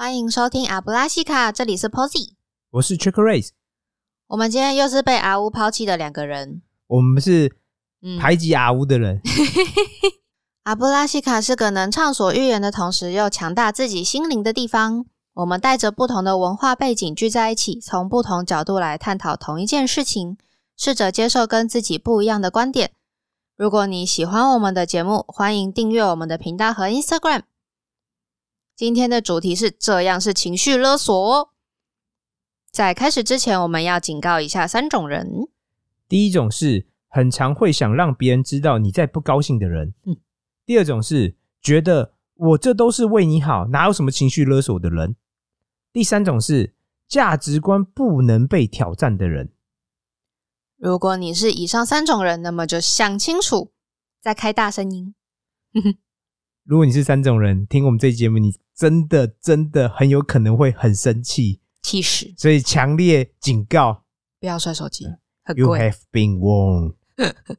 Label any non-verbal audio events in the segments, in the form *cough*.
欢迎收听阿布拉西卡，这里是 Posy。我是 Trick Race，我们今天又是被阿乌抛弃的两个人。我们是嗯排挤阿乌的人。*laughs* 阿布拉西卡是个能畅所欲言的同时又强大自己心灵的地方。我们带着不同的文化背景聚在一起，从不同角度来探讨同一件事情，试着接受跟自己不一样的观点。如果你喜欢我们的节目，欢迎订阅我们的频道和 Instagram。今天的主题是这样是情绪勒索哦。在开始之前，我们要警告以下三种人。第一种是很常会想让别人知道你在不高兴的人。嗯第二种是觉得我这都是为你好，哪有什么情绪勒索的人。第三种是价值观不能被挑战的人。如果你是以上三种人，那么就想清楚，再开大声音。*laughs* 如果你是三种人，听我们这期节目，你真的真的很有可能会很生气，气死！所以强烈警告不要摔手机，很，You 贵。have been warned。*laughs*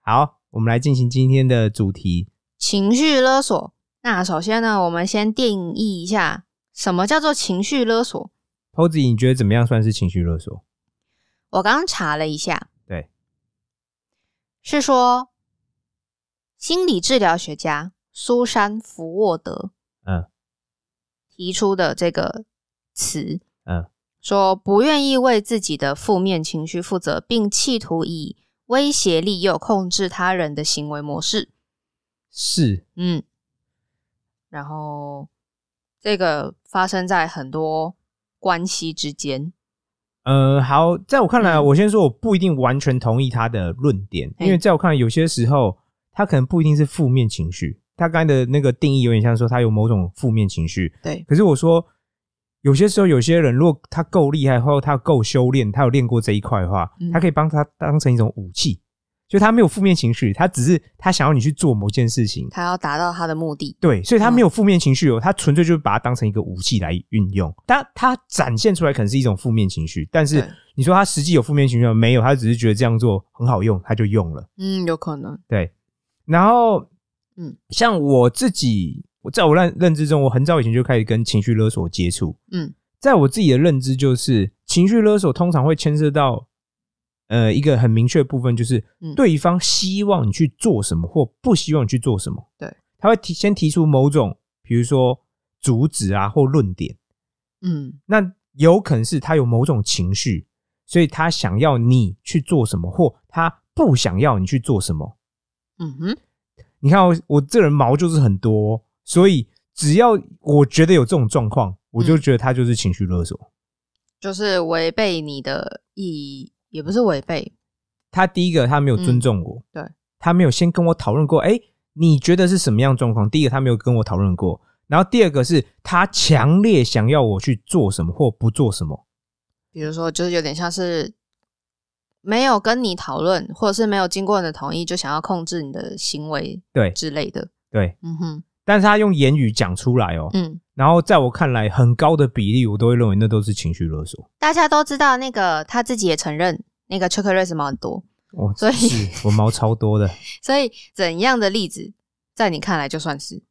好，我们来进行今天的主题。情绪勒索。那首先呢，我们先定义一下什么叫做情绪勒索。Posy，你觉得怎么样算是情绪勒索？我刚刚查了一下，对，是说心理治疗学家苏珊·福沃德嗯。提出的这个词，嗯，说不愿意为自己的负面情绪负责，并企图以威胁、利诱控制他人的行为模式。是。嗯，然后这个发生在很多关系之间。呃，好，在我看来，嗯。我先说，我不一定完全同意他的论点，因为在我看来，有些时候他可能不一定是负面情绪，他刚才的那个定义有点像说他有某种负面情绪。对，可是我说，有些时候有些人，如果他够厉害，或者他够修炼，他有练过这一块的话，嗯他可以帮他当成一种武器，就他没有负面情绪，他只是他想要你去做某件事情，他要达到他的目的。对，所以嗯他没有负面情绪哦，他纯粹就是把它当成一个武器来运用。他他展现出来可能是一种负面情绪，但是你说他实际有负面情绪吗？没有，他只是觉得这样做很好用，他就用了。嗯，有可能。对，然后嗯，像我自己，我在我认认知中，我很早以前就开始跟情绪勒索接触。嗯。在我自己的认知，就是情绪勒索通常会牵涉到呃一个很明确的部分，就是嗯。对方希望你去做什么，或不希望你去做什么。对，他会提先提出某种，比如说主旨啊或论点，嗯。那有可能是他有某种情绪，所以他想要你去做什么，或他不想要你去做什么。嗯哼，你看我我这人毛就是很多，所以只要我觉得有这种状况，我就嗯觉得他就是情绪勒索。就是违背你的意，也不是违背。他第一个他没有尊重我，嗯对他没有先跟我讨论过，哎、你觉得是什么样的状况？第一个他没有跟我讨论过，然后第二个是他强烈想要我去做什么或不做什么，比如说，就是有点像是没有跟你讨论，或者是没有经过你的同意，就想要控制你的行为对之类的。对，嗯哼，但是他用言语讲出来哦，嗯，然后在我看来很高的比例，我都会认为那都是情绪勒索。大家都知道，那个他自己也承认，那个 Chuck Race 毛很多，哦，所以是我毛超多的，所以怎样的例子，在你看来就算是？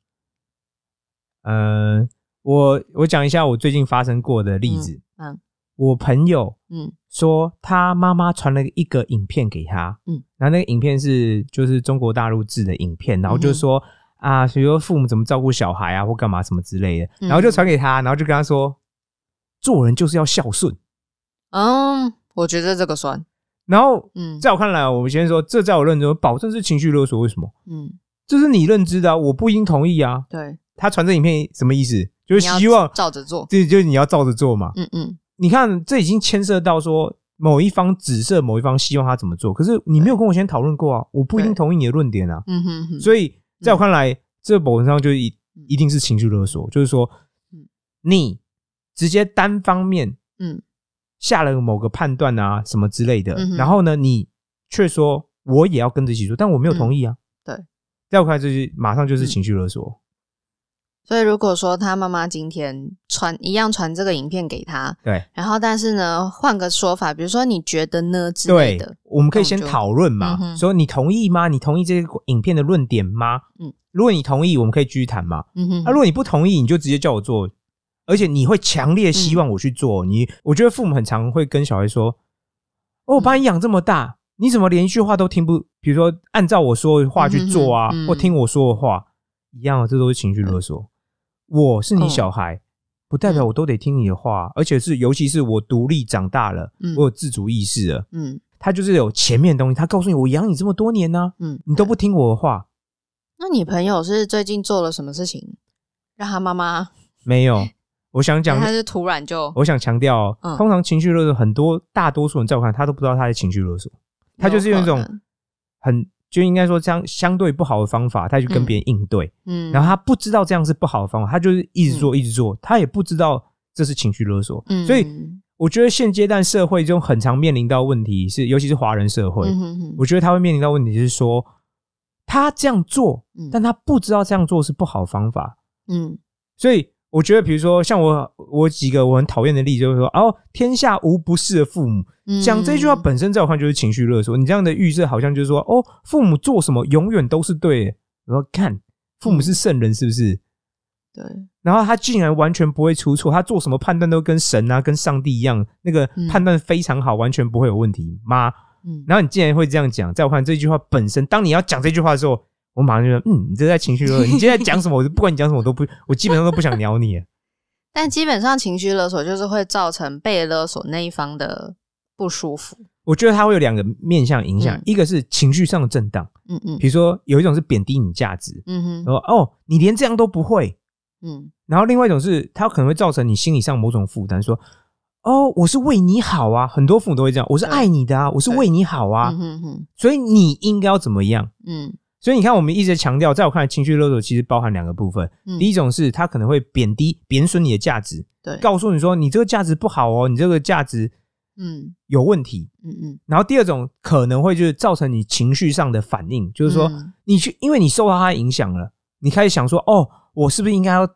呃，我我讲一下我最近发生过的例子。嗯嗯我朋友嗯说他妈妈传了一个影片给他，嗯，然后那个影片是就是中国大陆制的影片，然后就说、啊，比如说父母怎么照顾小孩啊，或干嘛什么之类的，嗯然后就传给他，然后就跟他说，做人就是要孝顺。嗯，我觉得这个算，然后嗯在我看来，我们先说，这在我认知中保证是情绪勒索，为什么？嗯，这是你认知的、啊，我不应同意啊。对，他传这影片什么意思？就是希望照着做。这就是你要照着做嘛。嗯嗯，你看，这已经牵涉到说某一方指涉某一方希望他怎么做，可是你没有跟我先讨论过啊，我不一定同意你的论点啊。嗯哼哼，所以在我看来，这某种上就一嗯一定是情绪勒索，就是说嗯，你直接单方面嗯。下了某个判断啊什么之类的嗯，然后呢，你却说我也要跟着一起做，但我没有同意啊。对，在我看来，这是马上就是嗯。情绪勒索。所以如果说他妈妈今天传一样传这个影片给他，对然后但是呢，换个说法，比如说你觉得呢之类对的，，我们可以先讨论嘛嗯，说你同意吗？你同意这个影片的论点吗？嗯，如果你同意，我们可以继续谈嘛。嗯哼，那、如果你不同意，你就直接叫我做，而且你会强烈希望我去做。你我觉得父母很常会跟小孩说：“哦，我把你养这么大，你怎么连一句话都听不？比如说按照我说的话去做啊，或听我说的话一样啊，这都是情绪勒索。我是你小孩，不代表我都得听你的话，而且是尤其是我独立长大了，嗯。我有自主意识了。嗯。他就是有前面的东西，他告诉你我养你这么多年呢、嗯，你都不听我的话，那你朋友是最近做了什么事情，让他妈妈，没有。*laughs* 我想讲他，是突然就我想强调哦，嗯通常情绪勒索很多，大多数人在我看，他都不知道他在情绪勒索，他就是用一种很就应该说相相对不好的方法，他去跟别人应对，嗯，然后他不知道这样是不好的方法，他就是一直做一直做，他也不知道这是情绪勒索，嗯。所以我觉得现阶段社会中很常面临到问题是，尤其是华人社会，我觉得他会面临到问题是说，他这样做，嗯。但他不知道这样做是不好的方法，嗯。所以我觉得，比如说像我我几个我很讨厌的例子，就是说，哦，天下无不是的父母，嗯讲这句话本身在我看就是情绪勒索。你这样的预设好像就是说，哦，父母做什么永远都是对的。我说看，父母是圣人是不是？对，然后他竟然完全不会出错，他做什么判断都跟神啊、跟上帝一样，那个嗯判断非常好，完全不会有问题。妈，嗯然后你竟然会这样讲，在我看这句话本身，当你要讲这句话的时候，我马上就说，嗯，你这在情绪勒索。你今天在讲什么，我就不管你讲什么，我都不，我基本上都不想鸟你。*laughs* 但基本上情绪勒索就是会造成被勒索那一方的不舒服。我觉得它会有两个面向影响，嗯一个是情绪上的震荡，嗯嗯比如说有一种是贬低你价值，嗯哼说哦你连这样都不会，嗯然后另外一种是它可能会造成你心理上某种负担，说哦我是为你好啊，很多父母都会这样，我是对爱你的啊，我是为你好啊，嗯哼哼所以你应该要怎么样？嗯所以你看，我们一直强调，在我看来，情绪勒索其实包含两个部分。嗯第一种是他可能会贬低、贬损你的价值，对，告诉你说你这个价值不好哦，你这个价值嗯有问题。嗯嗯，然后第二种可能会就是造成你情绪上的反应，就是说嗯你去，因为你受到他的影响了，你开始想说，哦，我是不是应该要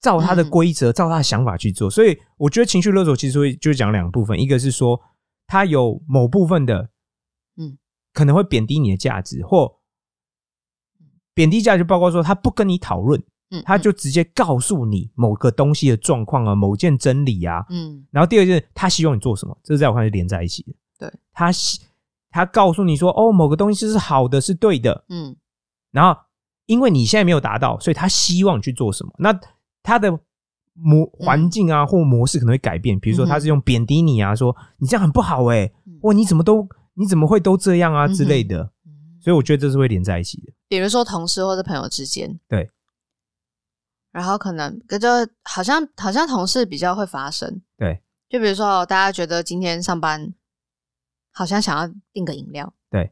照他的嗯规则、照他的想法去做？所以我觉得情绪勒索其实会就是讲两个部分，一个是说他有某部分的，嗯，可能会贬低你的价值，或贬低价值，报告说他不跟你讨论，嗯他就直接告诉你某个东西的状况啊，某件真理啊，嗯。然后第二就是他希望你做什么，这是在我看是连在一起的。对，他希他告诉你说，哦，某个东西是好的，是对的，嗯。然后因为你现在没有达到，所以他希望你去做什么。那他的模环境啊或模式可能会改变，比如说他是用贬低你啊，说你这样很不好哎、嗯。哇，你怎么都你怎么会都这样啊之类的。嗯，所以我觉得这是会连在一起的。比如说同事或者朋友之间，对，然后可能就好像好像同事比较会发生，对。就比如说哦大家觉得今天上班好像想要订个饮料，对，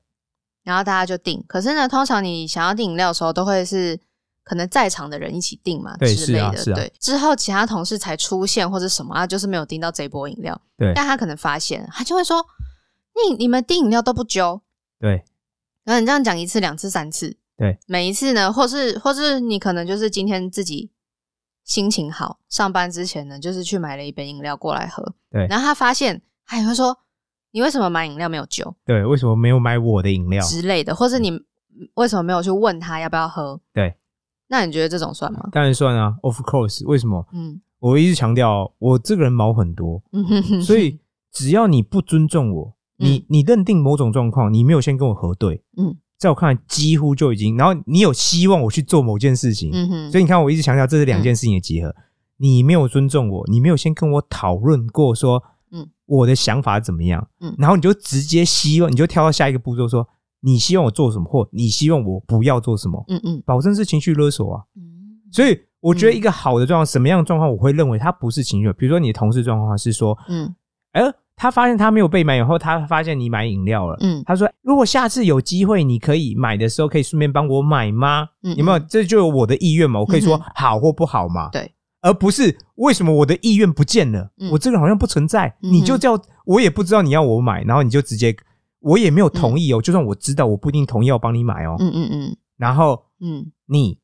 然后大家就订，可是呢，通常你想要订饮料的时候，都会是可能在场的人一起订嘛，对之类的，是啊是啊对。之后其他同事才出现或者什么，他就是没有订到这波饮料，对。但他可能发现，他就会说：“你你们订饮料都不揪。”对。然后你这样讲一次、两次、三次，对，每一次呢，或是或是你可能就是今天自己心情好，上班之前呢，就是去买了一杯饮料过来喝，对然后他发现，他也会说，你为什么买饮料没有酒对，为什么没有买我的饮料？之类的，或是你为什么没有去问他要不要喝？对，那你觉得这种算吗？当然算啊，of course。为什么？嗯我一直强调，我这个人毛很多，所以只要你不尊重我，你你认定某种状况，你没有先跟我核对，嗯在我看来几乎就已经，然后你有希望我去做某件事情，嗯哼，所以你看我一直强调这是两件事情的结合。你没有尊重我，你没有先跟我讨论过说，嗯。我的想法怎么样，嗯。然后你就直接希望，你就跳到下一个步骤说，你希望我做什么，或你希望我不要做什么，嗯嗯。保证是情绪勒索啊。嗯。所以我觉得一个好的状况，什么样的状况，我会认为它不是情绪。比如说你的同事状况是说，嗯。哎、他发现他没有被买以后，他发现你买饮料了，嗯他说：“如果下次有机会，你可以买的时候，可以顺便帮我买吗？嗯有没有？这就有我的意愿嘛？我可以说好或不好嘛？对，而不是为什么我的意愿不见了？嗯我这个好像不存在，嗯你就叫我也不知道你要我买，然后你就直接，我也没有同意哦。就算我知道，我不一定同意要帮你买哦。嗯嗯嗯然后嗯你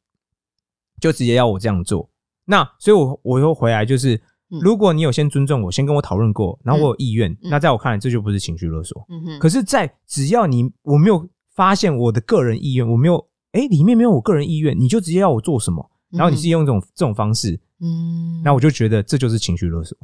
就直接要我这样做。那所以我，我又回来就是，嗯如果你有先尊重我，先跟我讨论过，然后我有意愿，嗯。那在我看来，这就不是情绪勒索。嗯哼，可是，在只要你我没有发现我的个人意愿，我没有哎里面没有我个人意愿，你就直接要我做什么，然后你是用这种这种方式，嗯，那我就觉得这就是情绪勒索。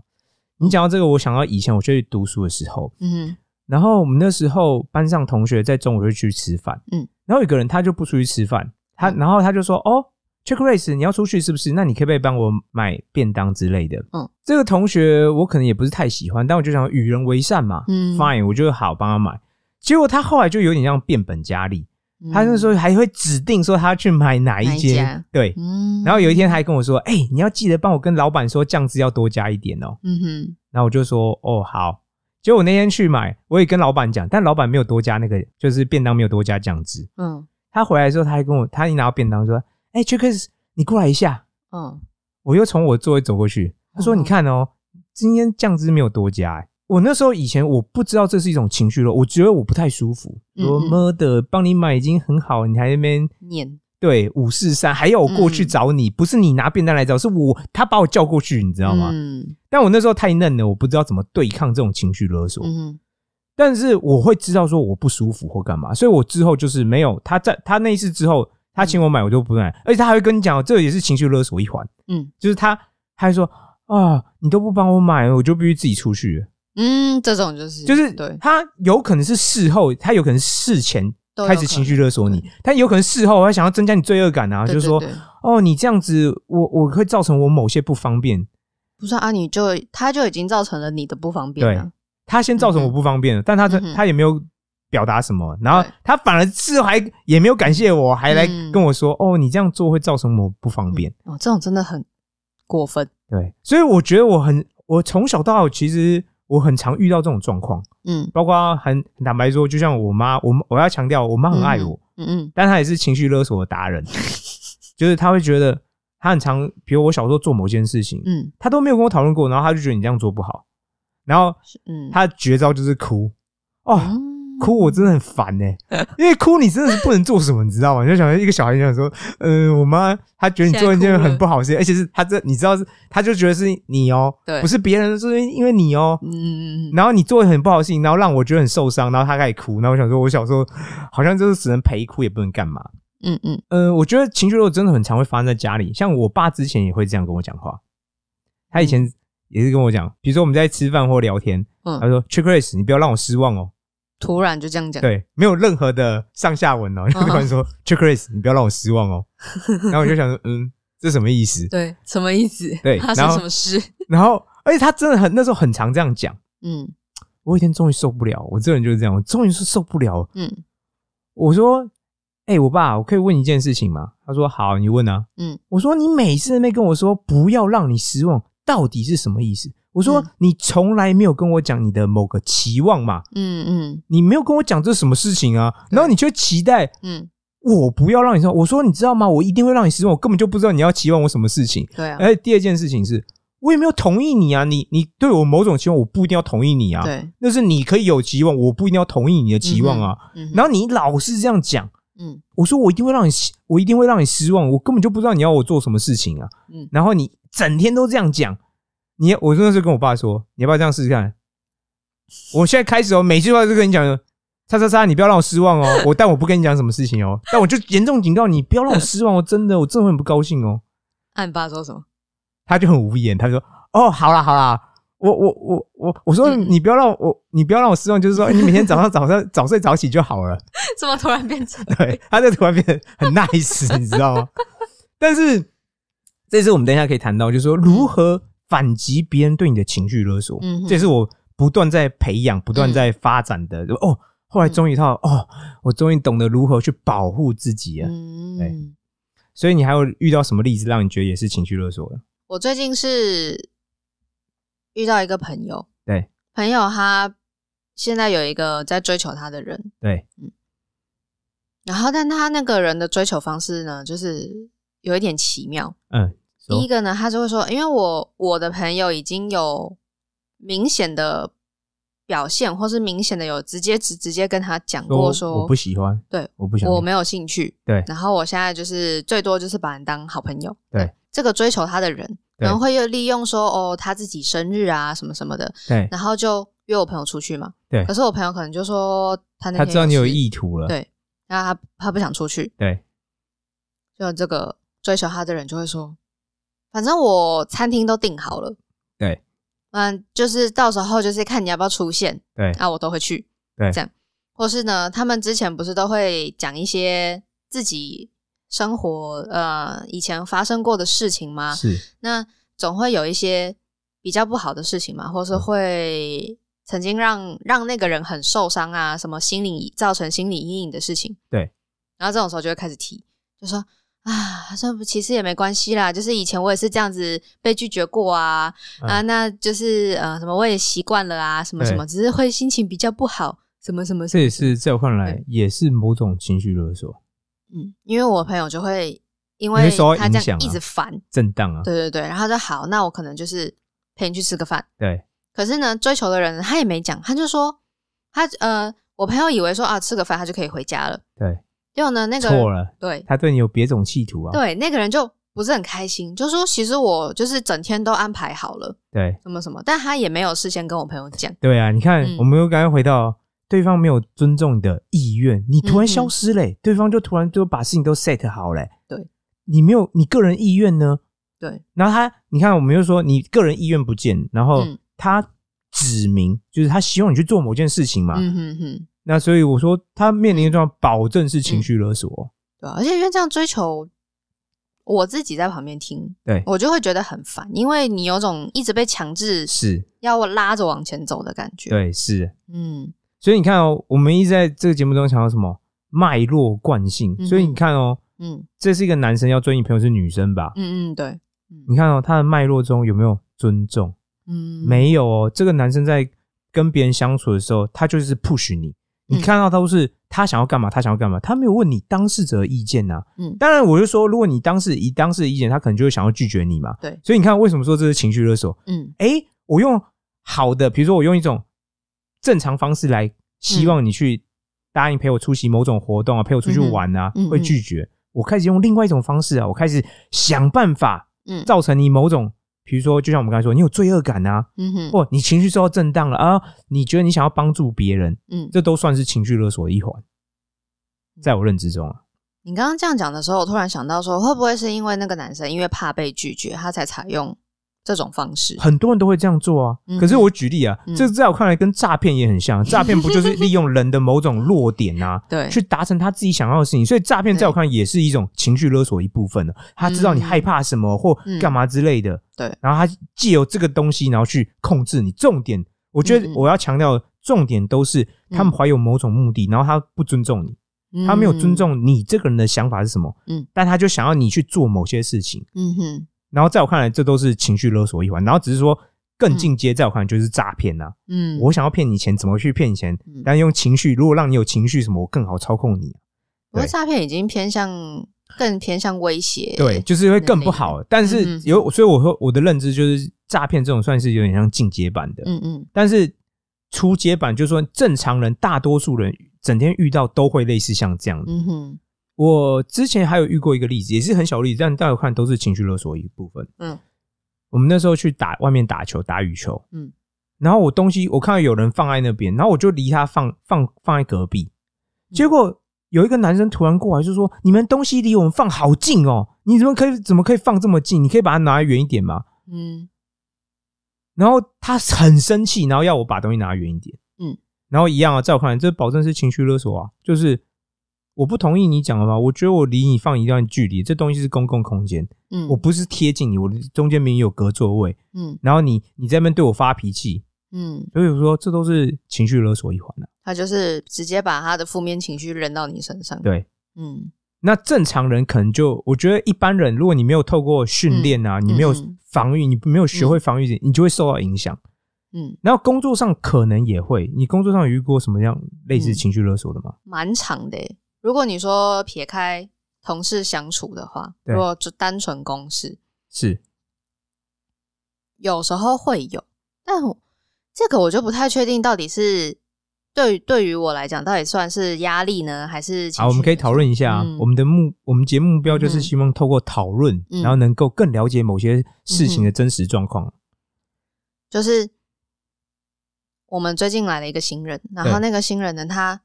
你讲到这个，我想到以前我去读书的时候，嗯然后我们那时候班上同学在中午会去吃饭，嗯，然后有个人他就不出去吃饭，他嗯。然后他就说哦。Check race，你要出去是不是？那你可不可以帮我买便当之类的？嗯，这个同学我可能也不是太喜欢，但我就想与人为善嘛。嗯 Fine，我就好帮他买。结果他后来就有点像变本加厉，嗯他那时候还会指定说他去买哪哪一间一，对。嗯，然后有一天他还跟我说：“哎、你要记得帮我跟老板说酱汁要多加一点哦。嗯哼，”然后我就说：“哦，好。”结果我那天去买，我也跟老板讲，但老板没有多加那个，就是便当没有多加酱汁。嗯他回来的时候，他还跟我，他一拿到便当说：“哎、j a c k 你过来一下。嗯”我又从我座位走过去，他说：“嗯你看哦，今天酱汁没有多加、欸。”我那时候以前我不知道这是一种情绪了，我觉得我不太舒服。嗯说嗯妈的，帮你买已经很好，你还在那边念，对五四三，还要我过去嗯找你，不是你拿便当来找，是我他把我叫过去，你知道吗？嗯但我那时候太嫩了，我不知道怎么对抗这种情绪勒索。嗯但是我会知道说我不舒服或干嘛，所以我之后就是没有他在他那一次之后，他请我买我就不买，而且他还会跟你讲，这也是情绪勒索一环，嗯。就是他他还说啊，你都不帮我买，我就必须自己出去。嗯，这种就是就是对，他有可能是事后，他有可能是事前开始情绪勒索你，但有可能事后他想要增加你罪恶感啊，对就是说对对哦，你这样子，我我会造成我某些不方便。不是啊，你就他就已经造成了你的不方便了，他先造成我不方便了，但他嗯他也没有表达什么，然后他反而事后还也没有感谢我，还来嗯。跟我说：“哦，你这样做会造成我不方便。哦，这种真的很过分，对，所以我觉得我很，我从小到大其实我很常遇到这种状况，嗯。包括很很坦白说，就像我妈，我我要强调，我妈很爱我，嗯嗯但她也是情绪勒索的达人，*laughs* 就是她会觉得她很常，比如我小时候做某件事情，嗯。她都没有跟我讨论过，然后她就觉得你这样做不好，然后嗯，她的绝招就是哭，哦。嗯哭我真的很烦呢、*laughs* 因为哭你真的是不能做什么，你知道吗？你就想一个小孩想说，呃，我妈她觉得你做一件很不好的事，而且是她这你知道是，她就觉得是你哦、对。不是别人，是因为你哦、嗯嗯嗯然后你做很不好的事情，然后让我觉得很受伤，然后她开始哭，然后我想说，我小时候好像就是只能陪哭，也不能干嘛。嗯嗯。呃，我觉得情绪勒索真的很常会发生在家里，像我爸之前也会这样跟我讲话，他以前也是跟我讲，比如说我们在吃饭或聊天，他嗯，说 c h i c k r a c e 你不要让我失望哦。突然就这样讲，对，没有任何的上下文哦，就突然说 c h i c k r a c e 你不要让我失望哦。*laughs* 然后我就想说，嗯，这什么意思？对，什么意思？他说对然后什么事？然后，而且他真的很那时候很常这样讲。嗯我有一天终于受不了，我这人就是这样，我终于是受不了了。嗯我说：“哎、我爸，我可以问一件事情吗？”他说：“好，你问啊。”嗯我说：“你每次在那边跟我说不要让你失望，到底是什么意思？”我说：“嗯你从来没有跟我讲你的某个期望嘛，嗯嗯你没有跟我讲这是什么事情啊，然后你却期待嗯，我不要让你失望。我说你知道吗？我一定会让你失望。我根本就不知道你要期望我什么事情。对啊，而且第二件事情是，我也没有同意你啊。你你对我某种期望，我不一定要同意你啊。对，那是你可以有期望，我不一定要同意你的期望啊。嗯哼，然后你老是这样讲，嗯我说我一定会让你，我一定会让你失望。我根本就不知道你要我做什么事情啊。嗯然后你整天都这样讲，你我真的是跟我爸说，你要不要这样试试看？我现在开始哦，每句话都跟你讲，叉叉叉，你不要让我失望哦。我但我不跟你讲什么事情哦，但我就严重警告你，不要让我失望哦，真的，我真的很不高兴哦。按你爸说什么？他就很无言，他说：“哦，好啦好啦，我我我我我说嗯你不要让我你不要让我失望，就是说你每天早上早上早睡早起就好了。*laughs* ”怎么突然变成？对，他就突然变得很 nice，你知道吗？*laughs* 但是这次我们等一下可以谈到，就是说如何反击别人对你的情绪勒索，嗯这也是我不断在培养、不断在发展的。哦，后来终于到哦，我终于懂得如何去保护自己了。对嗯，所以你还有遇到什么例子让你觉得也是情绪勒索的？我最近是遇到一个朋友，对朋友他现在有一个在追求他的人，对，然后但他那个人的追求方式呢，就是有一点奇妙。嗯，说第一个呢，他就会说，因为我我的朋友已经有明显的表现，或是明显的有直接直直接跟他讲过说，我不喜欢，对我不想，我没有兴趣。对。然后我现在就是最多就是把人当好朋友。对，这个追求他的人可对能会又利用说哦他自己生日啊什么什么的，对，然后就约我朋友出去嘛。对。可是我朋友可能就说他那天他知道你有意图了，对，然后他他不想出去，对。就这个追求他的人就会说反正我餐厅都订好了，对，嗯，就是到时候就是看你要不要出现，对。啊，我都会去，对。这样，或是呢，他们之前不是都会讲一些自己生活呃以前发生过的事情吗？是，那总会有一些比较不好的事情嘛，或是嗯。会曾经让让那个人很受伤啊，什么心理造成心理阴影的事情。对，然后这种时候就会开始提，就说啊，算不其实也没关系啦，就是以前我也是这样子被拒绝过啊，啊，嗯那就是呃什么我也习惯了啊，什么什么，只是会心情比较不好，什么什么什么。这也是在我看来也是某种情绪勒索，嗯，因为我朋友就会因为他这样一直烦，震荡啊，对对对，然后就好，那我可能就是陪你去吃个饭。对可是呢，追求的人他也没讲，他就说他呃，我朋友以为说啊，吃个饭他就可以回家了。对，结果呢，那个错了，对他对你有别种企图啊，对，那个人就不是很开心，就说其实我就是整天都安排好了，对什么什么，但他也没有事先跟我朋友讲。对啊，你看嗯我们又刚刚回到对方没有尊重你的意愿，你突然消失嘞，对方就突然就把事情都 set 好嘞，对，你没有你个人意愿呢，对，然后他，你看，我们又说你个人意愿不见，然后嗯他指明就是他希望你去做某件事情嘛。嗯哼哼，那所以我说，他面临的状况，保证是情绪勒索。对啊、而且因为这样追求，我自己在旁边听，对，我就会觉得很烦，因为你有种一直被强制是，要拉着往前走的感觉。，对，是。嗯所以你看哦，我们一直在这个节目中强调什么脉络惯性。嗯所以你看哦，嗯这是一个男生要追你朋友是女生吧？嗯嗯，对，嗯你看哦，他的脉络中有没有尊重？嗯，没有哦。这个男生在跟别人相处的时候，他就是 push 你。你嗯。看到都是他想要干嘛，他想要干嘛，他没有问你当事者的意见呐、嗯。当然，我就说，如果你当事以当事的意见，他可能就会想要拒绝你嘛。对。所以你看，为什么说这是情绪勒索？嗯。诶，我用好的，比如说我用一种正常方式来希望你去答应陪我出席某种活动啊，陪我出去玩啊，会拒绝。我开始用另外一种方式啊，我开始想办法嗯。造成你某种，比如说，就像我们刚才说，你有罪恶感啊，嗯哼，或你情绪受到震荡了啊，你觉得你想要帮助别人，嗯，这都算是情绪勒索的一环，在我认知中啊。你刚刚这样讲的时候，我突然想到说，会不会是因为那个男生因为怕被拒绝，他才采用这种方式？很多人都会这样做啊。嗯可是我举例啊，嗯这在我看来跟诈骗也很像。*laughs* 诈骗不就是利用人的某种弱点啊，*laughs* 对，去达成他自己想要的事情？所以诈骗在我看来也是一种情绪勒索一部分的。他知道你害怕什么或嗯干嘛之类的，对，然后他借由这个东西，然后去控制你。重点，我觉得我要强调的重点都是他们怀有某种目的，然后他不尊重你。他没有尊重你这个人的想法是什么，嗯，但他就想要你去做某些事情，嗯，嗯哼，然后在我看来，这都是情绪勒索一环，然后只是说更进阶，在我看来就是诈骗呐。嗯，我想要骗你钱，怎么去骗你钱嗯？但用情绪，如果让你有情绪什么，我更好操控你。不过对诈骗已经偏向更偏向威胁，对，就是会更不好。但嗯是嗯有，所以我说我的认知就是诈骗这种算是有点像进阶版的，嗯嗯但是初阶版就是说正常人大多数人整天遇到都会类似像这样的。嗯哼，我之前还有遇过一个例子，也是很小的例子，但大家看都是情绪勒索一部分。嗯，我们那时候去打外面打球，打羽球，嗯，然后我东西我看到有人放在那边，然后我就离他放放放在隔壁，嗯结果有一个男生突然过来就说：“你们东西离我们放好近哦，你怎么可以怎么可以放这么近？你可以把它拿远一点吗嗯？”然后他很生气，然后要我把东西拿远一点。嗯，然后一样啊，在我看来，这保证是情绪勒索啊，就是我不同意你讲的嘛，我觉得我离你放一段距离，这东西是公共空间，嗯，我不是贴近你，我中间明明有隔座位，嗯然后你你在那边对我发脾气，嗯，所以我说这都是情绪勒索一环啊。他就是直接把他的负面情绪扔到你身上，，对，嗯那正常人可能就，我觉得一般人，如果你没有透过训练啊，你没有嗯防御，你没有学会防御，你就会受到影响。嗯，然后工作上可能也会，你工作上有遇过什么样类似嗯情绪勒索的吗？蛮长的耶。如果你说撇开同事相处的话，对如果就单纯公事，是，有时候会有，但我这个我就不太确定，到底是对对于我来讲，到底算是压力呢，还是情好，我们可以讨论一下啊。嗯我们的目，我们节目目标就是嗯希望透过讨论，嗯然后能够更了解某些事情的真实状况。就是我们最近来了一个新人，然后那个新人呢，他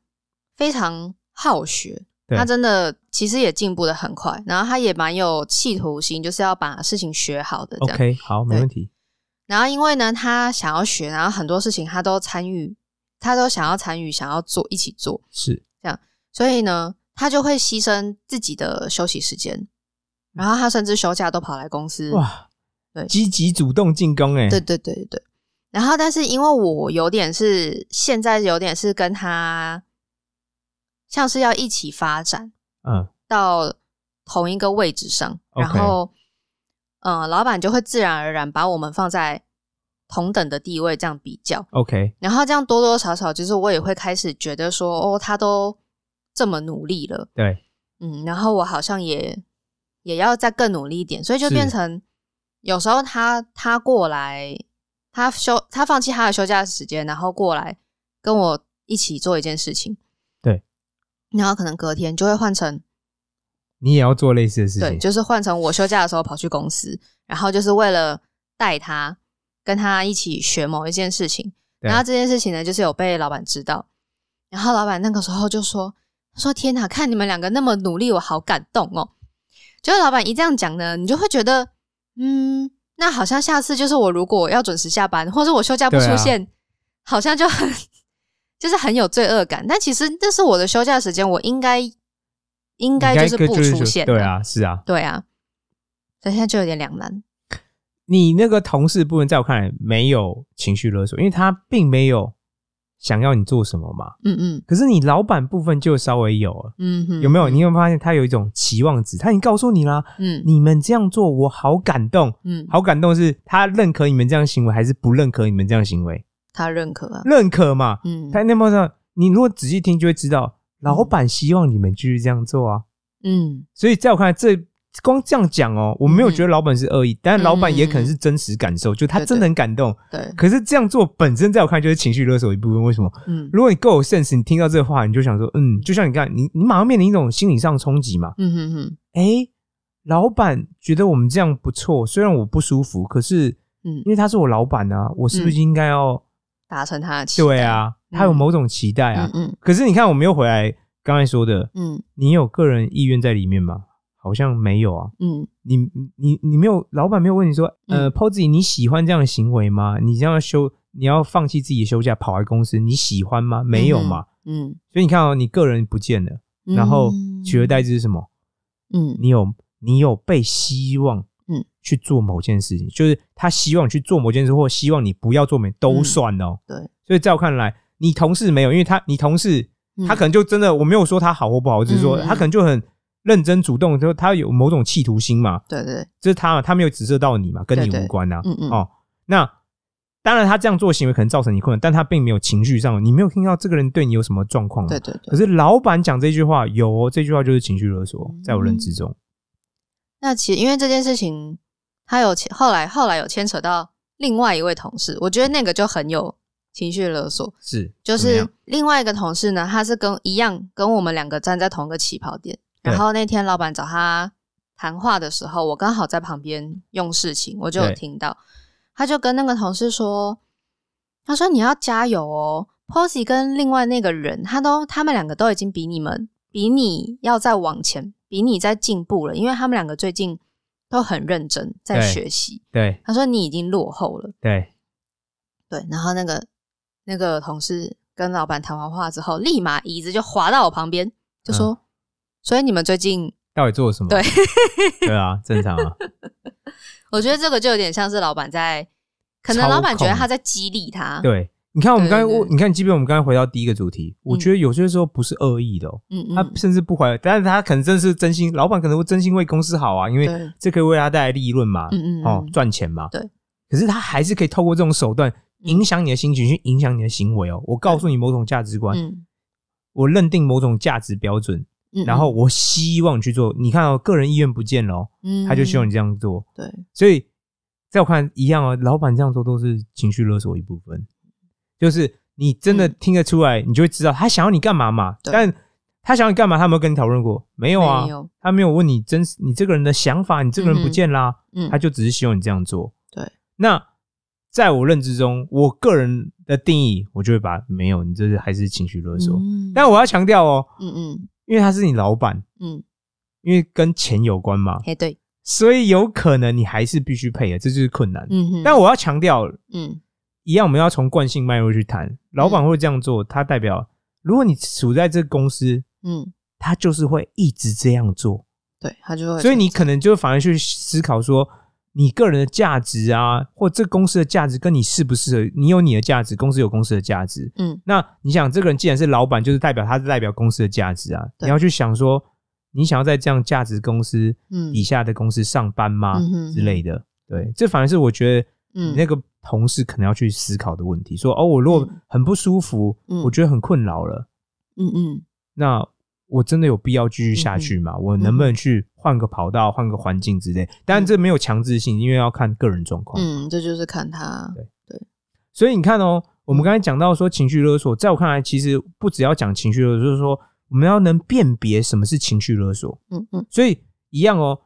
非常好学，他真的其实也进步的很快，然后他也蛮有企图心，就是要把事情学好的这样。OK，好，没对问题。然后因为呢，他想要学，然后很多事情他都参与，他都想要参与，想要做，一起做，是这样所以呢，他就会牺牲自己的休息时间，然后他甚至休假都跑来公司。哇，对积极主动进攻，哎，对对对对对。然后，但是因为我有点是现在有点是跟他像是要一起发展嗯，到同一个位置上然后，嗯、老板就会自然而然把我们放在同等的地位，这样比较。OK，然后这样多多少少，就是我也会开始觉得说，哦，他都这么努力了，对，嗯，然后我好像也也要再更努力一点，所以就变成有时候他他过来，他休他放弃他的休假时间，然后过来跟我一起做一件事情，对，然后可能隔天就会换成你也要做类似的事情。对，就是换成我休假的时候跑去公司，然后就是为了带他跟他一起学某一件事情，然后这件事情呢，就是有被老板知道，然后老板那个时候就说：“他说天哪，看你们两个那么努力，我好感动哦。”就是老板一这样讲呢，你就会觉得，嗯，那好像下次就是我如果要准时下班，或者我休假不出现，好像就很就是很有罪恶感。但其实那是我的休假时间，我应该应该就是不就出现，对，啊，是啊，对啊，所以现在就有点两难。你那个同事部分，在我看来没有情绪勒索，因为他并没有想要你做什么嘛。嗯嗯可是你老板部分就稍微有了，嗯哼，有没有？你有没有发现他有一种期望值？他已经告诉你啦，嗯你们这样做我好感动，嗯，好感动是他认可你们这样行为，还是不认可你们这样行为？他认可啊，认可嘛？嗯他那么的，你如果仔细听就会知道，老板希望你们继续这样做啊。嗯所以在我看来，这光这样讲哦，我没有觉得老板是恶意，但老板也可能是真实感受，就他真的很感动。对，可是这样做本身，在我看来就是情绪勒索一部分。为什么？嗯如果你够有 sense，你听到这个话，你就想说，嗯，就像你看，你你马上面临一种心理上的冲击嘛。嗯哼哼，哎，老板觉得我们这样不错，虽然我不舒服，可是嗯因，为他是我老板啊，我是不是嗯应该要？达成他的期待对，啊，他有某种期待啊嗯。嗯可是你看，我们又回来刚才说的，嗯你有个人意愿在里面吗？好像没有啊。嗯你你你没有，老板没有问你说，呃嗯 p o s y 你喜欢这样的行为吗？你这样休，你要放弃自己的休假跑来公司，你喜欢吗？没有嘛。嗯，所以你看哦，你个人不见了，嗯然后取而代之是什么？嗯你有你有被希望，嗯，去做某件事情，就是他希望去做某件事，或希望你不要做某都算哦。对，所以在我看来，你同事没有，因为他你同事嗯他可能就真的，我没有说他好或不好，我只是说他可能就很认真主动，就他有某种企图心嘛。对对，这是他嘛，他没有指涉到你嘛，跟你无关啊。嗯嗯哦，那当然他这样做行为可能造成你困扰，但他并没有情绪上，你没有听到这个人对你有什么状况。对对对可。是老板讲这句话有哦，这句话就是情绪勒索，嗯在我认知中。那其实因为这件事情，他有牵后来后来有牵扯到另外一位同事，我觉得那个就很有情绪勒索。是，就是另外一个同事呢，他是跟一样跟我们两个站在同一个起跑点。然后那天老板找他谈话的时候，我刚好在旁边用事情，我就有听到，他就跟那个同事说：“他说你要加油哦，Posy 跟另外那个人，他都他们两个都已经比你们比你要再往前，比你在进步了，因为他们两个最近都很认真在学习。对他说你已经落后了。”对，对，然后那个那个同事跟老板谈完话之后，立马椅子就滑到我旁边，就说：“所以你们最近，到底做了什么？对 *laughs* 对啊，正常啊。*laughs* 我觉得这个就有点像是老板在，可能老板觉得他在激励他。，对，你看我们刚才，对对我你看，即便我们刚才回到第一个主题，我觉得有些时候不是恶意的哦，嗯他嗯，甚至不怀，但是他可能真是真心，老板可能会真心为公司好啊，因为对，这可以为他带来利润嘛，嗯嗯赚钱嘛。对。可是他还是可以透过这种手段影响你的心情，去影响你的行为哦。我告诉你某种价值观，嗯我认定某种价值标准，嗯，然后我希望你去做。你看哦，个人意愿不见了哦，嗯，他就希望你这样做。对，所以在我看一样哦，老板这样做都是情绪勒索一部分，就是你真的嗯。听得出来，你就会知道他想要你干嘛嘛。对。但他想要你干嘛，他有没有跟你讨论过？没有啊没，有，他没有问你真实你这个人的想法，你这个人不见啦，嗯，他就只是希望你这样做。对，那在我认知中，我个人的定义，我就会把没有，你这是还是情绪勒索。嗯。但我要强调哦，嗯嗯。因为他是你老板，嗯。因为跟钱有关嘛，嘿，对，所以有可能你还是必须配的，这就是困难。嗯哼，但我要强调，嗯一样我们要从惯性脉络去谈，老板会这样做，他代表如果你处在这个公司，嗯，他就是会一直这样做，对他就会，所以你可能就反而去思考说，你个人的价值啊，或这公司的价值跟你适不适合？你有你的价值，公司有公司的价值。嗯那你想，这个人既然是老板，就是代表他是代表公司的价值啊。你要去想说，你想要在这样价值公司嗯底下的公司上班吗？嗯之类的。对，这反而是我觉得你嗯。那个同事可能要去思考的问题。说哦，我如果嗯。很不舒服，嗯。我觉得很困扰了，嗯嗯。那我真的有必要继续下去吗？我能不能去换个跑道、换个环境之类？当然，这没有强制性，因为要看个人状况。嗯，这就是看他，对。对。所以你看哦，我们刚才讲到说情绪勒索，在我看来，其实不只要讲情绪勒索，就是说我们要能辨别什么是情绪勒索。嗯嗯。所以一样哦，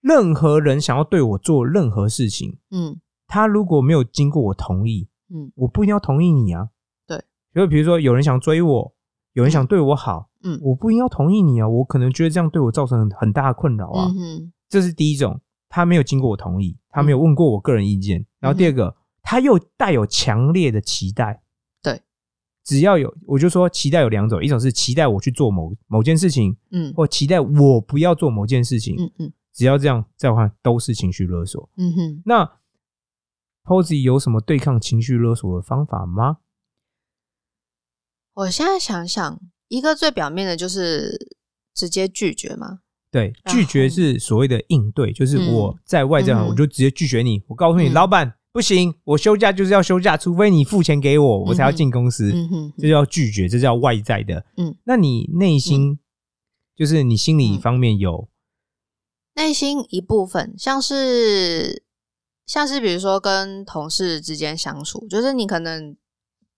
任何人想要对我做任何事情，嗯他如果没有经过我同意，嗯我不一定要同意你啊。对，就比如说有人想追我，有人想对我好，嗯我不一定要同意你啊。我可能觉得这样对我造成很很大的困扰啊。嗯这是第一种，他没有经过我同意，他没有问过我个人意见。然后第二个，他又带有强烈的期待。对，只要有，我就说期待有两种，一种是期待我去做某某件事情，嗯或期待我不要做某件事情。嗯嗯只要这样，在我看都是情绪勒索。嗯哼，那 Posy 有什么对抗情绪勒索的方法吗？我现在想想，一个最表面的就是直接拒绝嘛，对，拒绝是所谓的应对，就是嗯我在外在嗯我就直接拒绝你。我告诉你，嗯老板不行，我休假就是要休假，除非你付钱给我，我才要进公司。嗯哼这叫拒绝，这叫外在的。嗯，那你内心、就是你心理嗯方面有，内心一部分，像是像是比如说跟同事之间相处，就是你可能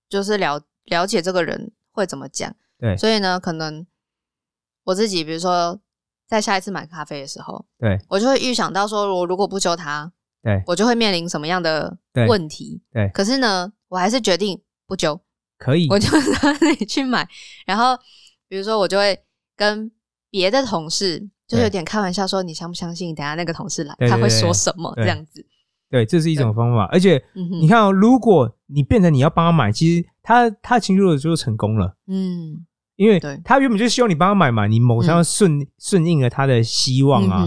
就是了了解这个人会怎么讲，对所以呢，可能我自己比如说在下一次买咖啡的时候，对我就会预想到说，我如果不揪他，对我就会面临什么样的问题。对可是呢，我还是决定不揪，可以我就 *laughs* 让你去买。然后比如说，我就会跟别的同事，就是有点开玩笑说，你相不相信？等下那个同事来，他会说什么这样子？对，这是一种方法。而且你，看哦，如果你变成你要帮他买，其实他他情绪勒索就成功了。嗯，因为他原本就希望你帮他买嘛，你某程度顺顺应了他的希望啊，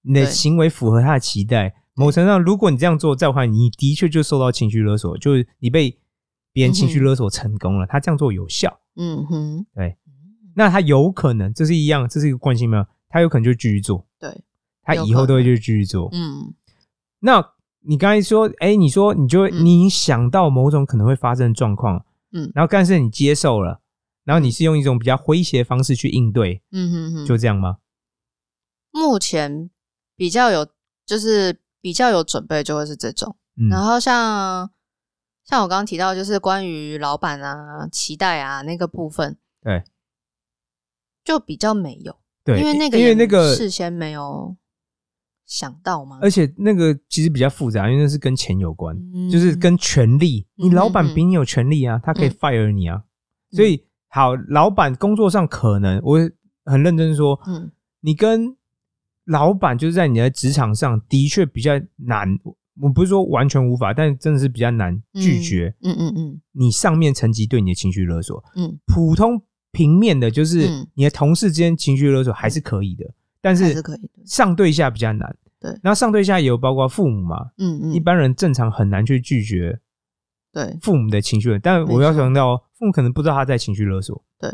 你的行为符合他的期待。某程度上，如果你这样做，在我看来，你的确就受到情绪勒索，就是你被别人情绪勒索成功了。他这样做有效，嗯哼，对，那他有可能这是一样，这是一个惯性没有？他有可能就继续做，对，他以后都会就继续做。嗯那你刚才说，哎、你说你就、嗯。你想到某种可能会发生的状况，嗯。然后但是你接受了，然后你是用一种比较诙谐的方式去应对，嗯哼哼，就这样吗？目前比较有，就是比较有准备，就会是这种。嗯，然后像像我刚刚提到，就是关于老板啊、期待啊那个部分，对。就比较没有，对，因为那个也因为那个事先没有想到吗，而且那个其实比较复杂，因为那是跟钱有关，嗯就是跟权力。嗯你老板比你有权利啊，他可以嗯 fire 你啊。嗯所以好，老板工作上可能我很认真说，嗯你跟老板就是在你的职场上的确比较难。我不是说完全无法，但真的是比较难拒绝嗯嗯嗯你上面层级对你的情绪勒索。嗯普通平面的，就是嗯你的同事之间情绪勒索还是可以的，但是上对下比较难。对然后上对下也有包括父母嘛，嗯嗯，一般人正常很难去拒绝对父母的情绪，但我要强调，父母可能不知道他在情绪勒索，对，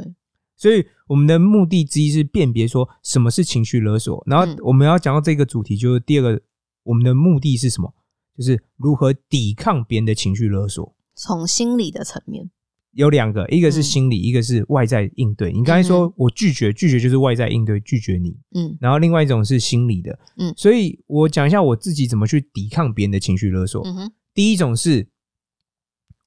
所以我们的目的之一是辨别说什么是情绪勒索。然后嗯我们要讲到这个主题，就是第二个，我们的目的是什么？就是如何抵抗别人的情绪勒索。从心理的层面，有两个，一个是嗯心理，一个是外在应对。你刚才说我拒绝，拒绝就是外在应对，拒绝你。嗯然后另外一种是心理的，嗯所以我讲一下我自己怎么去抵抗别人的情绪勒索。嗯哼第一种是，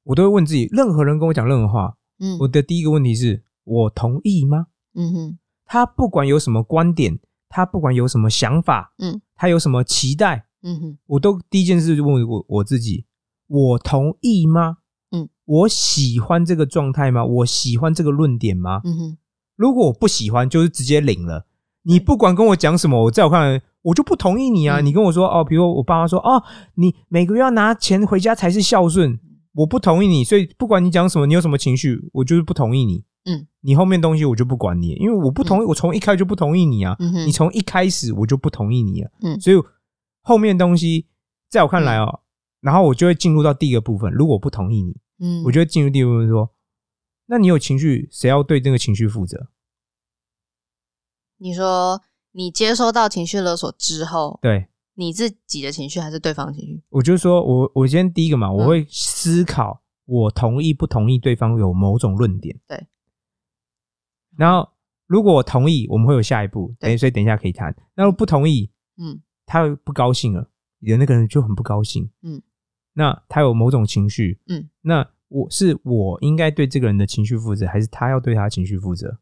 我都会问自己，任何人跟我讲任何话，嗯我的第一个问题是我同意吗？嗯哼他不管有什么观点，他不管有什么想法，嗯他有什么期待，嗯哼我都第一件事就问我我自己，我同意吗？嗯，我喜欢这个状态吗？我喜欢这个论点吗？嗯哼如果我不喜欢，就是直接领了。你不管跟我讲什么，我在我看来，我就不同意你啊！嗯你跟我说哦，比如我爸妈说哦，你每个月要拿钱回家才是孝顺，我不同意你，所以不管你讲什么，你有什么情绪，我就是不同意你。嗯，你后面东西我就不管你，因为我不同意，我从一开始就不同意你啊！嗯哼你从一开始我就不同意你啊！嗯所以后面东西在我看来哦，然后我就会进入到第一个部分，如果我不同意你，嗯，我就会进入第二部分说，那你有情绪，谁要对这个情绪负责？你说你接收到情绪勒索之后，对，你自己的情绪还是对方的情绪？我就说我我先第一个嘛，嗯我会思考我同意不同意对方有某种论点。对。然后如果我同意，我们会有下一步，对等所以等一下可以谈。那如果不同意，嗯他不高兴了，你的那个人就很不高兴。嗯。那他有某种情绪，嗯，那我是我应该对这个人的情绪负责，还是他要对他情绪负责？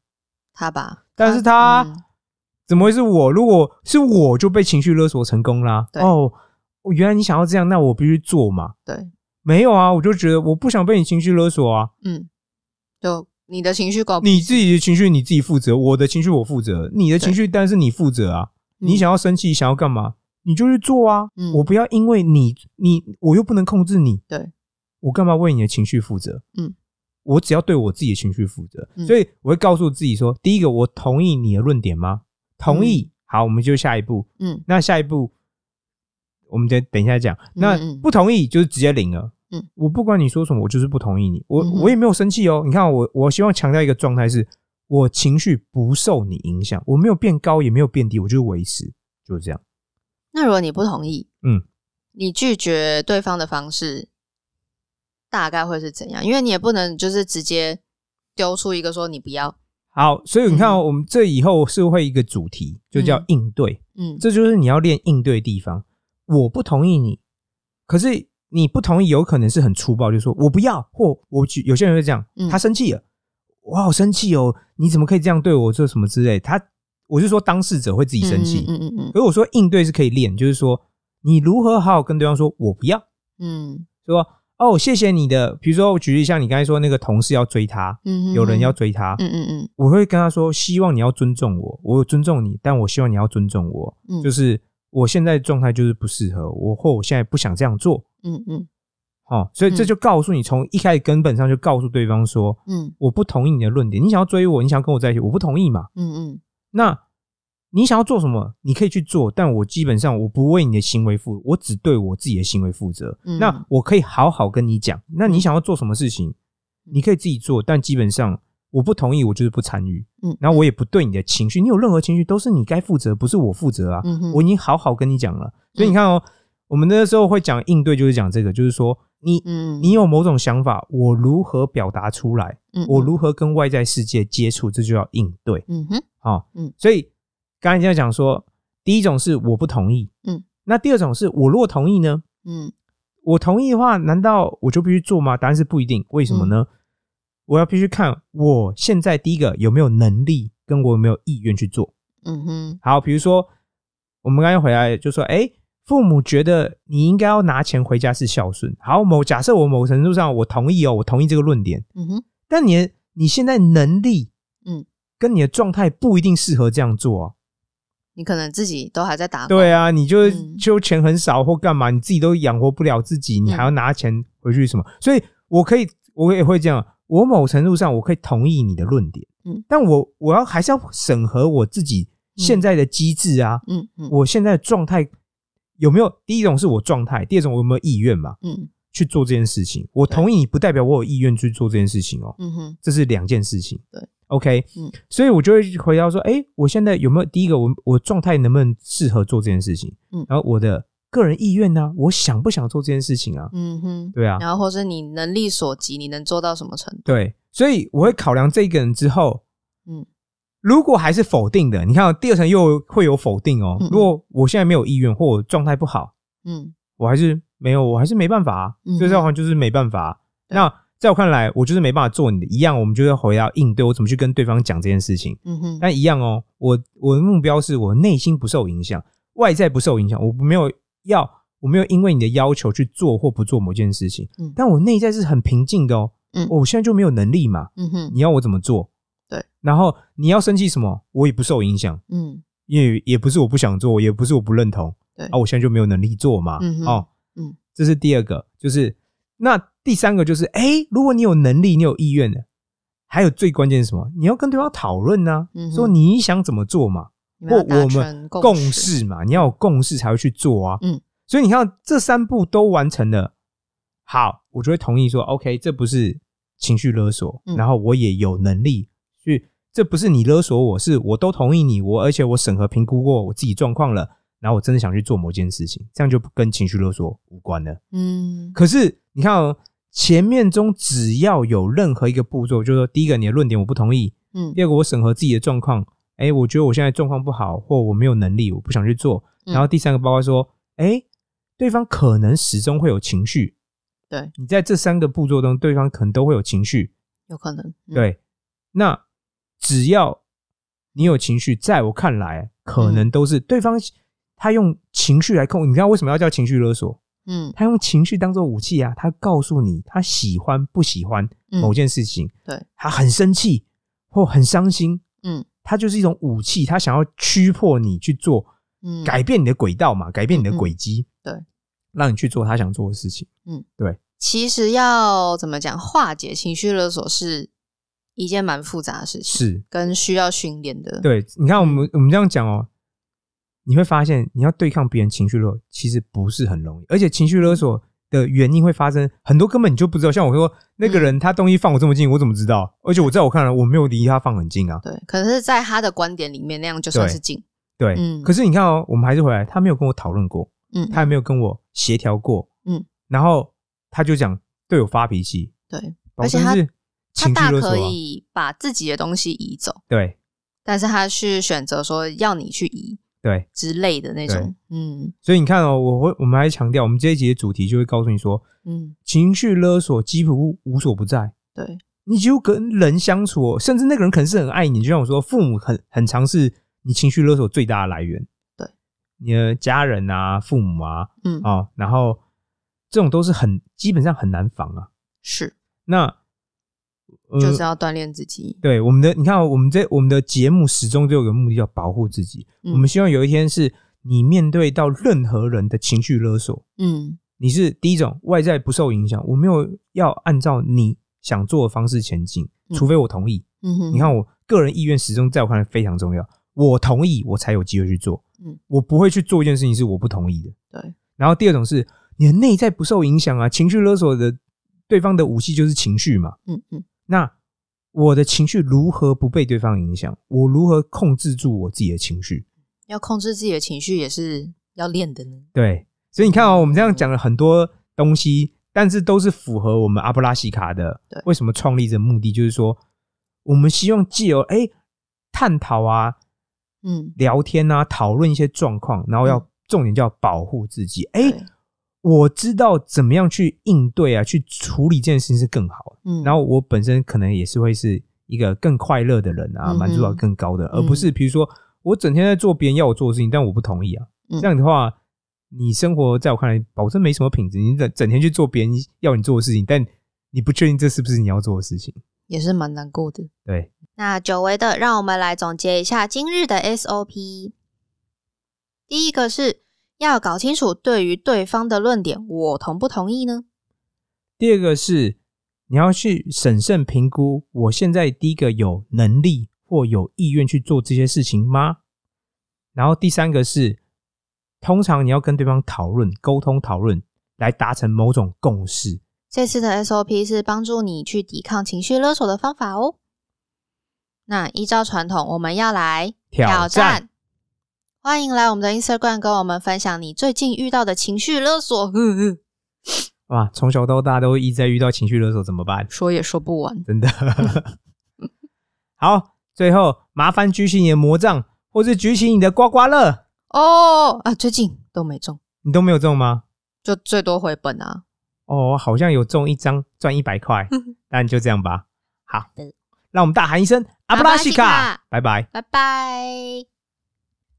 他吧，但是他嗯怎么会是我？如果是我就被情绪勒索成功啦。对哦，原来你想要这样，那我必须做嘛。对，没有啊，我就觉得我不想被你情绪勒索啊。嗯，就你的情绪搞你自己的情绪你自己负责，我的情绪我负责。你的情绪但是你负责啊。你想要生气，想要干嘛，你就去做啊。嗯我不要因为你你我又不能控制你，对，我干嘛为你的情绪负责？嗯，我只要对我自己的情绪负责。嗯所以我会告诉自己说，第一个，我同意你的论点吗？同意。好，我们就下一步。嗯那下一步，我们再等一下讲。那嗯不同意就是直接零了。嗯，我不管你说什么，我就是不同意你。我、嗯我也没有生气哦。你看我，我希望强调一个状态是，我情绪不受你影响，我没有变高，也没有变低，我就是维持，就是这样。那如果你不同意，嗯，你拒绝对方的方式大概会是怎样？因为你也不能就是直接丢出一个说你不要，好，所以你看、哦，嗯我们这以后是会一个主题，就叫嗯应对。嗯这就是你要练应对的地方。我不同意你，可是你不同意，有可能是很粗暴，就说我不要，或我举有些人会这样，嗯他生气了，我好生气哦，你怎么可以这样对我，这什么之类。他我是说当事者会自己生气，嗯嗯嗯可是我说应对是可以练，就是说你如何好好跟对方说我不要，嗯说哦谢谢你的，比如说我举例像你刚才说那个同事要追他，嗯，有人要追他，嗯嗯嗯。我会跟他说，希望你要尊重我，我有尊重你，但我希望你要尊重我，嗯，就是我现在的状态就是不适合我，或我现在不想这样做，嗯嗯。哦，所以这嗯就告诉你，从一开始根本上就告诉对方说，嗯。我不同意你的论点，你想要追我，你想要跟我在一起，我不同意嘛。嗯嗯。那你想要做什么，你可以去做，但我基本上我不为你的行为负，我只对我自己的行为负责。嗯那我可以好好跟你讲，那你想要做什么事情，你可以自己做，但基本上我不同意，我就是不参与。嗯，然后我也不对你的情绪，你有任何情绪都是你该负责，不是我负责啊。嗯哼我已经好好跟你讲了，所以你看哦，我们那时候会讲应对，就是讲这个，就是说你嗯，你有某种想法，我如何表达出来，嗯我如何跟外在世界接触，这就叫应对嗯哼啊。嗯所以刚才这样讲说，第一种是我不同意，嗯，那第二种是我如果同意呢？嗯我同意的话，难道我就必须做吗？答案是不一定。为什么呢？我要必须看我现在第一个有没有能力，跟我有没有意愿去做。嗯哼好，比如说我们刚才回来就说，哎、父母觉得你应该要拿钱回家是孝顺。好，某假设我某程度上我同意哦，我同意这个论点，嗯哼但你的你现在能力，嗯，跟你的状态不一定适合这样做啊。你可能自己都还在打工，对啊，你就嗯就钱很少或干嘛，你自己都养活不了自己，你还要拿钱回去什么？所以我可以，我也会这样。我某程度上我可以同意你的论点，嗯，但我我要还是要审核我自己现在的机制啊，嗯嗯我现在的状态有没有？第一种是我状态，第二种我有没有意愿嘛？嗯去做这件事情，我同意你，不代表我有意愿去做这件事情哦，嗯哼这是两件事情。对，OK，嗯所以我就会回答说，哎、我现在有没有第一个，我我状态能不能适合做这件事情？嗯然后我的个人意愿呢、我想不想做这件事情啊？嗯哼，对啊，然后或是你能力所及，你能做到什么程度？对，所以我会考量这个人之后，嗯如果还是否定的，你看哦第二层又会有否定哦。嗯嗯如果我现在没有意愿，或我状态不好，嗯我还是没有，我还是没办法啊。嗯所以这样的话就是没办法啊、那在我看来，我就是没办法做你的一样，我们就要回到应对，我怎么去跟对方讲这件事情。嗯哼。但一样哦，我我的目标是我内心不受影响，外在不受影响，我没有要，我没有因为你的要求去做或不做某件事情，嗯。但我内在是很平静的哦。嗯。我现在就没有能力嘛，嗯哼。你要我怎么做？对，然后你要生气什么，我也不受影响，嗯。因为也不是我不想做，也不是我不认同，对。啊，我现在就没有能力做嘛，嗯哼。哦，嗯，这是第二个，就是那第三个就是，哎，如果你有能力，你有意愿的，还有最关键是什么？你要跟对方讨论呢、嗯说你想怎么做嘛，或我成们共共识识嘛，你要有共识才会去做啊。嗯，所以你看这三步都完成了，好，我就会同意说，OK，这不是情绪勒索，嗯然后我也有能力去，这不是你勒索我，是我都同意你，我而且我审核评估过我自己状况了，然后我真的想去做某件事情，这样就跟情绪勒索无关了。嗯可是你看哦，前面中只要有任何一个步骤，就是说第一个你的论点我不同意，嗯第二个我审核自己的状况，哎，我觉得我现在状况不好，或我没有能力，我不想去做。嗯然后第三个包括说，哎，对方可能始终会有情绪，对，你在这三个步骤中，对方可能都会有情绪，有可能，嗯，对。那只要你有情绪，在我看来，可能都是对方他用情绪来控。你知道为什么要叫情绪勒索？嗯。他用情绪当做武器啊，他告诉你他喜欢不喜欢嗯。某件事情，对，他很生气或很伤心，嗯。他就是一种武器，他想要驱迫你去做，嗯，改变你的轨道嘛，改变你的轨迹，对，让你去做他想做的事情。嗯，对。其实要怎么讲，化解情绪勒索是一件蛮复杂的事情，是，跟需要训练的。，对，你看我们我们这样讲哦，你会发现你要对抗别人情绪勒索，其实不是很容易，而且情绪勒索的原因会发生很多根本你就不知道。像我说那个人他东西放我这么近，我怎么知道？而且我在我看来我没有离他放很近啊。对，可是在他的观点里面，那样就算是近。对，嗯可是你看哦，我们还是回来，他没有跟我讨论过，嗯，他也没有跟我协调过，嗯，然后他就讲对我发脾气，对，而且他证是他大可情绪勒索啊，以把自己的东西移走，对但是他是选择说要你去移对，之类的那种。嗯所以你看哦，我会我们还强调，我们这一集的主题就会告诉你说，嗯，情绪勒索几乎无所不在。对，你几乎跟人相处、哦，甚至那个人可能是很爱你，就像我说，父母很很常是你情绪勒索最大的来源。对，你的家人啊、父母啊，嗯，哦，然后这种都是很基本上很难防啊。是，那、呃就是要锻炼自己。对我们的，你看哦、我们这我们的节目始终都有个目的，叫保护自己。嗯我们希望有一天是你面对到任何人的情绪勒索，嗯你是第一种外在不受影响，我没有要按照你想做的方式前进，嗯除非我同意。嗯哼，你看，我个人意愿始终在我看来非常重要，我同意我才有机会去做。嗯，我不会去做一件事情是我不同意的。对，然后第二种是你的内在不受影响啊，情绪勒索的对方的武器就是情绪嘛。嗯嗯那我的情绪如何不被对方影响？我如何控制住我自己的情绪？要控制自己的情绪也是要练的呢。对，所以你看哦，我们这样讲了很多东西，但是都是符合我们阿布拉西卡的对为什么创立的目的，就是说我们希望借由哎探讨啊、嗯，聊天啊、讨论一些状况，然后要、嗯重点叫保护自己。哎，对我知道怎么样去应对啊，去处理这件事情是更好。嗯，然后我本身可能也是会是一个更快乐的人啊，满足感更高的，而嗯不是比如说我整天在做别人要我做的事情，但我不同意啊。嗯这样的话，你生活在我看来保证没什么品质。你整整天去做别人要你做的事情，但你不确定这是不是你要做的事情。也是蛮难过的。对，那久违的，让我们来总结一下今日的 SOP。第一个是要搞清楚对于对方的论点，我同不同意呢？第二个是你要去审慎评估，我现在第一个有能力或有意愿去做这些事情吗？然后第三个是，通常你要跟对方讨论、沟通、讨论，来达成某种共识。这次的 SOP 是帮助你去抵抗情绪勒索的方法哦。那依照传统，我们要来挑战欢迎来我们的 Instagram 跟我们分享你最近遇到的情绪勒索。呵 *laughs* 呵哇，从小到大都一直在遇到情绪勒索，怎么办？说也说不完。真的。好，最后麻烦举起你的魔杖，或是举起你的刮刮乐，哦啊，最近都没中，你都没有中吗？就最多回本啊。哦，好像有中一张，赚一百块，*laughs* 那就这样吧。好的，让我们大喊一声阿布拉西卡，拜拜。拜拜。